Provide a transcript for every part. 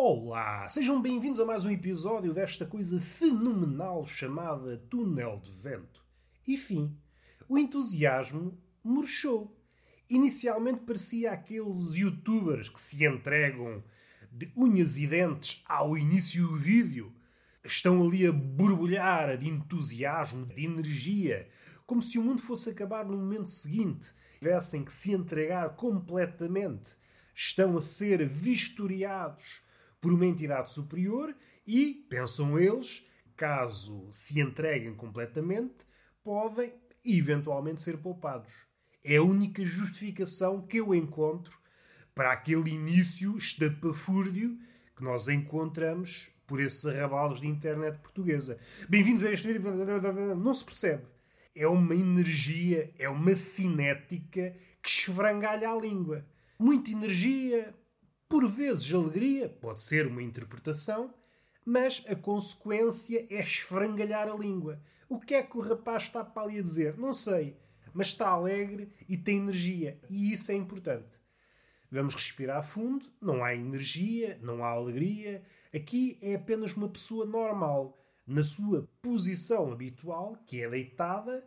Olá, sejam bem-vindos a mais um episódio desta coisa fenomenal chamada Túnel de Vento. E fim, o entusiasmo murchou. Inicialmente parecia aqueles youtubers que se entregam de unhas e dentes ao início do vídeo. Estão ali a borbulhar de entusiasmo, de energia, como se o mundo fosse acabar no momento seguinte. Tivessem que se entregar completamente. Estão a ser vistoriados por uma entidade superior e, pensam eles, caso se entreguem completamente, podem eventualmente ser poupados. É a única justificação que eu encontro para aquele início estapafúrdio que nós encontramos por esses arrabalos de internet portuguesa. Bem-vindos a este vídeo. Não se percebe. É uma energia, é uma cinética que esfrangalha a língua. Muita energia, por vezes, alegria pode ser uma interpretação, mas a consequência é esfrangalhar a língua. O que é que o rapaz está para ali a dizer? Não sei, mas está alegre e tem energia, e isso é importante. Vamos respirar fundo, não há energia, não há alegria. Aqui é apenas uma pessoa normal, na sua posição habitual, que é deitada,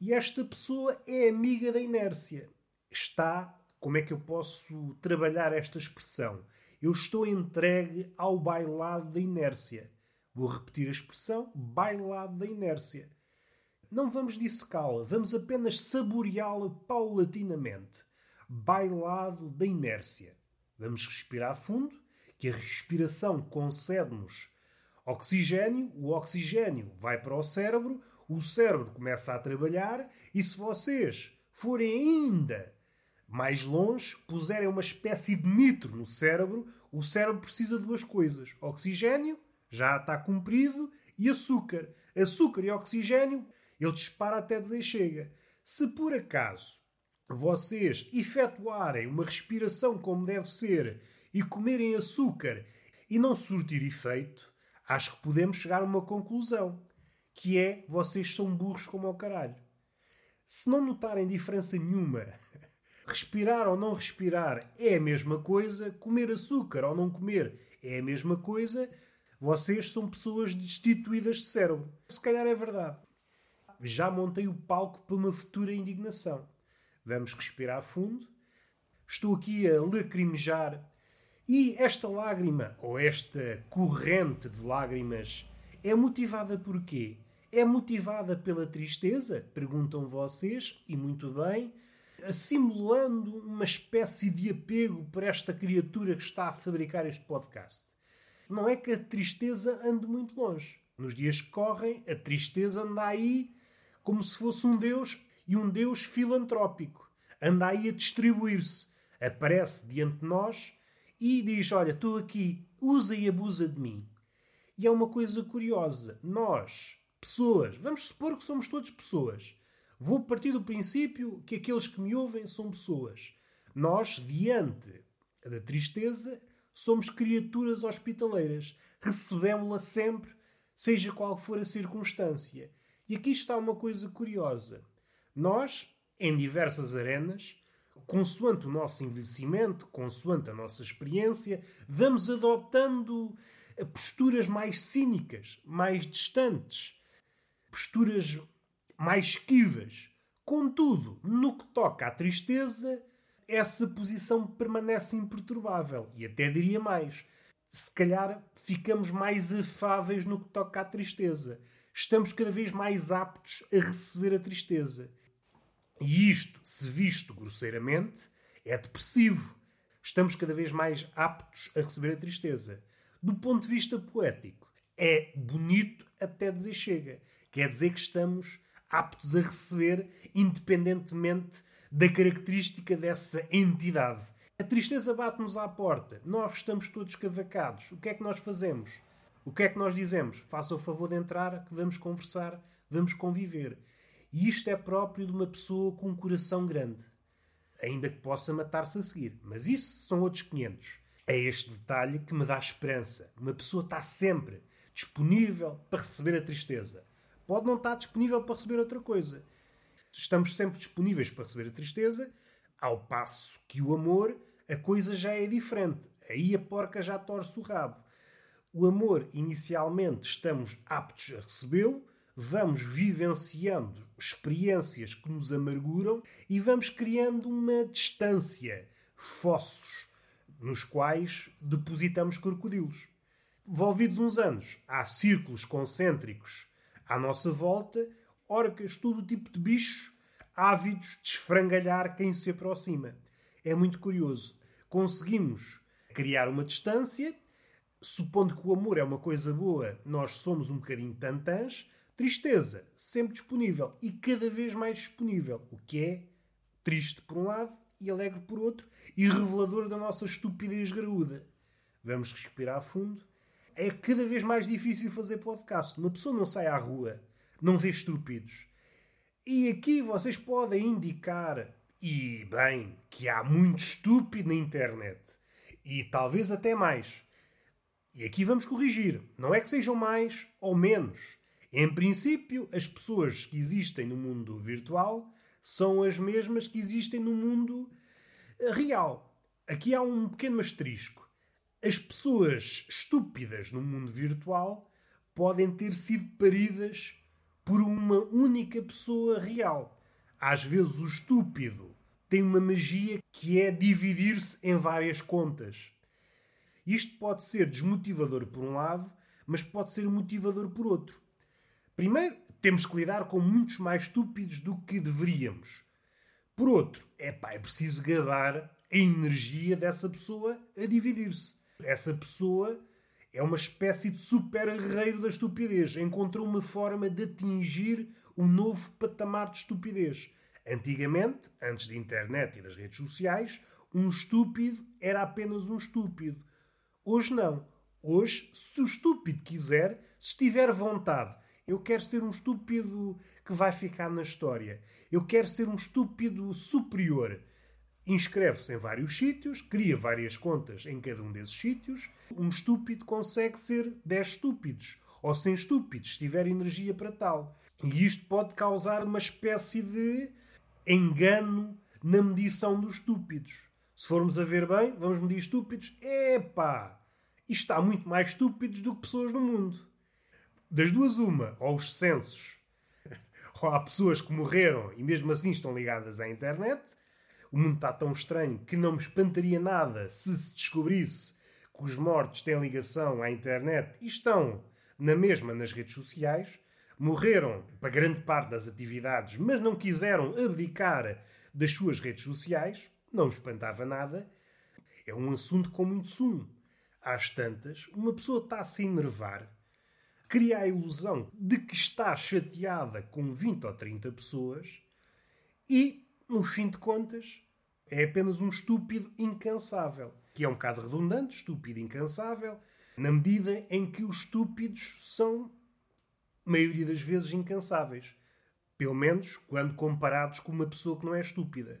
e esta pessoa é amiga da inércia. Está como é que eu posso trabalhar esta expressão? Eu estou entregue ao bailado da inércia. Vou repetir a expressão bailado da inércia. Não vamos dissecá-la, vamos apenas saboreá-la paulatinamente. Bailado da inércia. Vamos respirar fundo, que a respiração concede-nos oxigênio, o oxigênio vai para o cérebro, o cérebro começa a trabalhar e se vocês forem ainda mais longe, puserem uma espécie de nitro no cérebro, o cérebro precisa de duas coisas: oxigênio, já está cumprido, e açúcar. Açúcar e oxigênio, ele dispara até dizer chega. Se por acaso vocês efetuarem uma respiração como deve ser e comerem açúcar e não surtir efeito, acho que podemos chegar a uma conclusão, que é vocês são burros como ao caralho. Se não notarem diferença nenhuma Respirar ou não respirar é a mesma coisa, comer açúcar ou não comer é a mesma coisa, vocês são pessoas destituídas de cérebro. Se calhar é verdade. Já montei o palco para uma futura indignação. Vamos respirar fundo. Estou aqui a lacrimejar. E esta lágrima, ou esta corrente de lágrimas, é motivada por quê? É motivada pela tristeza? Perguntam vocês, e muito bem simulando uma espécie de apego para esta criatura que está a fabricar este podcast. Não é que a tristeza ande muito longe. Nos dias que correm, a tristeza anda aí como se fosse um Deus e um Deus filantrópico. Anda aí a distribuir-se. Aparece diante de nós e diz: Olha, estou aqui, usa e abusa de mim. E é uma coisa curiosa. Nós, pessoas, vamos supor que somos todos pessoas Vou partir do princípio que aqueles que me ouvem são pessoas. Nós, diante da tristeza, somos criaturas hospitaleiras. Recebemos-la sempre, seja qual for a circunstância. E aqui está uma coisa curiosa. Nós, em diversas arenas, consoante o nosso envelhecimento, consoante a nossa experiência, vamos adotando posturas mais cínicas, mais distantes, posturas mais esquivas. Contudo, no que toca à tristeza, essa posição permanece imperturbável. E até diria mais: se calhar ficamos mais afáveis no que toca à tristeza. Estamos cada vez mais aptos a receber a tristeza. E isto, se visto grosseiramente, é depressivo. Estamos cada vez mais aptos a receber a tristeza. Do ponto de vista poético, é bonito até dizer chega. Quer dizer que estamos aptos a receber, independentemente da característica dessa entidade. A tristeza bate-nos à porta. Nós estamos todos cavacados. O que é que nós fazemos? O que é que nós dizemos? Faça o favor de entrar, que vamos conversar, vamos conviver. E isto é próprio de uma pessoa com um coração grande. Ainda que possa matar-se a seguir. Mas isso são outros 500. É este detalhe que me dá esperança. Uma pessoa está sempre disponível para receber a tristeza pode não estar disponível para receber outra coisa. Estamos sempre disponíveis para receber a tristeza, ao passo que o amor, a coisa já é diferente. Aí a porca já torce o rabo. O amor, inicialmente, estamos aptos a recebê-lo, vamos vivenciando experiências que nos amarguram e vamos criando uma distância, fossos, nos quais depositamos crocodilos. Volvidos uns anos, há círculos concêntricos à nossa volta, orcas, todo tipo de bichos, ávidos de esfrangalhar quem se aproxima. É muito curioso. Conseguimos criar uma distância, supondo que o amor é uma coisa boa, nós somos um bocadinho tantãs, tristeza, sempre disponível e cada vez mais disponível, o que é triste por um lado e alegre por outro e revelador da nossa estupidez graúda. Vamos respirar fundo é cada vez mais difícil fazer podcast. Uma pessoa não sai à rua, não vê estúpidos. E aqui vocês podem indicar, e bem, que há muito estúpido na internet. E talvez até mais. E aqui vamos corrigir. Não é que sejam mais ou menos. Em princípio, as pessoas que existem no mundo virtual são as mesmas que existem no mundo real. Aqui há um pequeno asterisco as pessoas estúpidas no mundo virtual podem ter sido paridas por uma única pessoa real. Às vezes o estúpido tem uma magia que é dividir-se em várias contas. Isto pode ser desmotivador por um lado, mas pode ser motivador por outro. Primeiro, temos que lidar com muitos mais estúpidos do que deveríamos. Por outro, epá, é preciso gabar a energia dessa pessoa a dividir-se. Essa pessoa é uma espécie de super guerreiro da estupidez. Encontrou uma forma de atingir um novo patamar de estupidez. Antigamente, antes da internet e das redes sociais, um estúpido era apenas um estúpido. Hoje não. Hoje, se o estúpido quiser, se tiver vontade, eu quero ser um estúpido que vai ficar na história. Eu quero ser um estúpido superior inscreve-se em vários sítios, cria várias contas em cada um desses sítios. Um estúpido consegue ser 10 estúpidos ou 100 estúpidos, se tiver energia para tal. E isto pode causar uma espécie de engano na medição dos estúpidos. Se formos a ver bem, vamos medir estúpidos. Epá! Isto há muito mais estúpidos do que pessoas no mundo. Das duas, uma, ou os censos, ou há pessoas que morreram e mesmo assim estão ligadas à internet, o mundo está tão estranho que não me espantaria nada se se descobrisse que os mortos têm ligação à internet e estão na mesma nas redes sociais, morreram para grande parte das atividades, mas não quiseram abdicar das suas redes sociais, não me espantava nada. É um assunto com muito sumo. Às tantas, uma pessoa está a se enervar, cria a ilusão de que está chateada com 20 ou 30 pessoas e, no fim de contas, é apenas um estúpido incansável. Que é um caso redundante, estúpido incansável, na medida em que os estúpidos são, maioria das vezes, incansáveis. Pelo menos quando comparados com uma pessoa que não é estúpida.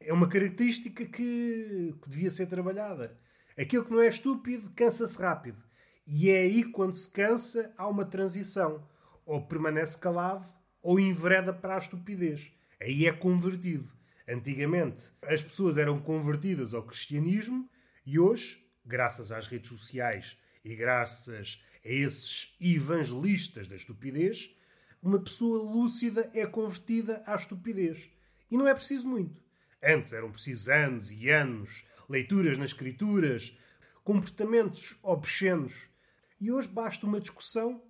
É uma característica que, que devia ser trabalhada. Aquele que não é estúpido cansa-se rápido. E é aí, quando se cansa, há uma transição. Ou permanece calado, ou envereda para a estupidez. Aí é convertido. Antigamente, as pessoas eram convertidas ao cristianismo e hoje, graças às redes sociais e graças a esses evangelistas da estupidez, uma pessoa lúcida é convertida à estupidez. E não é preciso muito. Antes eram precisos anos e anos, leituras nas escrituras, comportamentos obscenos. E hoje basta uma discussão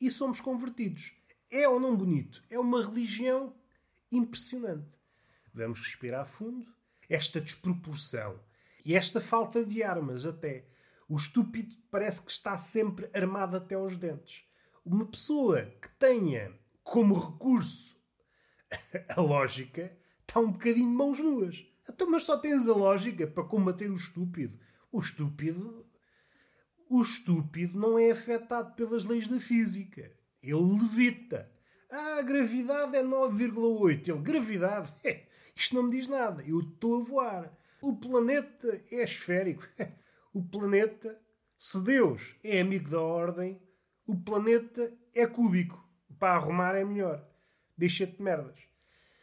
e somos convertidos. É ou não bonito? É uma religião impressionante. Vamos respirar fundo. Esta desproporção e esta falta de armas, até. O estúpido parece que está sempre armado até aos dentes. Uma pessoa que tenha como recurso a lógica está um bocadinho de mãos nuas. Então, mas só tens a lógica para combater o estúpido. O estúpido. O estúpido não é afetado pelas leis da física. Ele levita. Ah, a gravidade é 9,8. Ele, gravidade? Isto não me diz nada. Eu estou a voar. O planeta é esférico. O planeta, se Deus é amigo da ordem, o planeta é cúbico. Para arrumar é melhor. Deixa-te de merdas.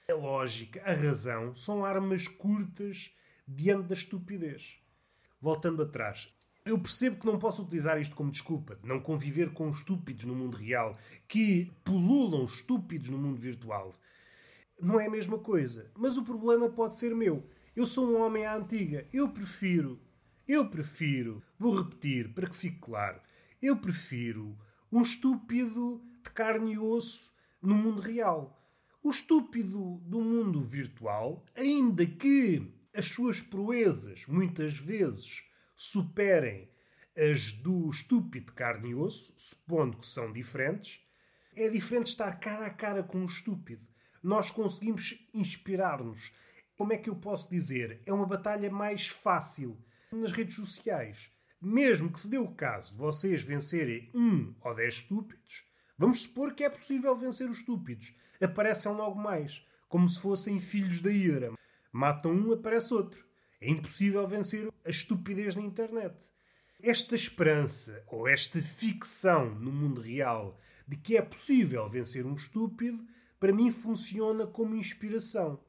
A lógica, a razão, são armas curtas diante da estupidez. Voltando atrás, Eu percebo que não posso utilizar isto como desculpa de não conviver com estúpidos no mundo real, que pululam estúpidos no mundo virtual. Não é a mesma coisa. Mas o problema pode ser meu. Eu sou um homem à antiga. Eu prefiro, eu prefiro, vou repetir para que fique claro, eu prefiro um estúpido de carne e osso no mundo real. O estúpido do mundo virtual, ainda que as suas proezas muitas vezes superem as do estúpido de carne e osso, supondo que são diferentes, é diferente estar cara a cara com um estúpido. Nós conseguimos inspirar-nos. Como é que eu posso dizer? É uma batalha mais fácil nas redes sociais. Mesmo que se dê o caso de vocês vencerem um ou dez estúpidos, vamos supor que é possível vencer os estúpidos. Aparecem logo mais, como se fossem filhos da ira. Matam um, aparece outro. É impossível vencer a estupidez na internet. Esta esperança ou esta ficção no mundo real de que é possível vencer um estúpido, para mim funciona como inspiração.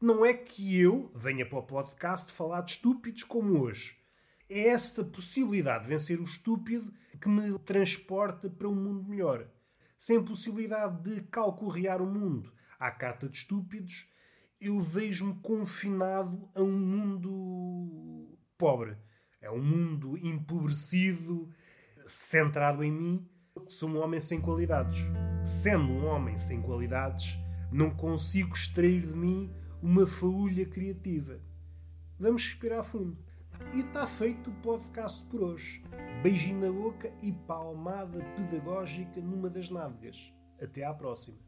Não é que eu venha para o podcast falar de estúpidos como hoje. É esta possibilidade de vencer o estúpido que me transporta para um mundo melhor. Sem possibilidade de calcorrear o mundo à cata de estúpidos, eu vejo-me confinado a um mundo pobre. É um mundo empobrecido, centrado em mim. Sou um homem sem qualidades. Sendo um homem sem qualidades, não consigo extrair de mim uma faúlha criativa. Vamos respirar fundo. E está feito o podcast por hoje. Beijinho na boca e palmada pedagógica numa das nádegas. Até à próxima.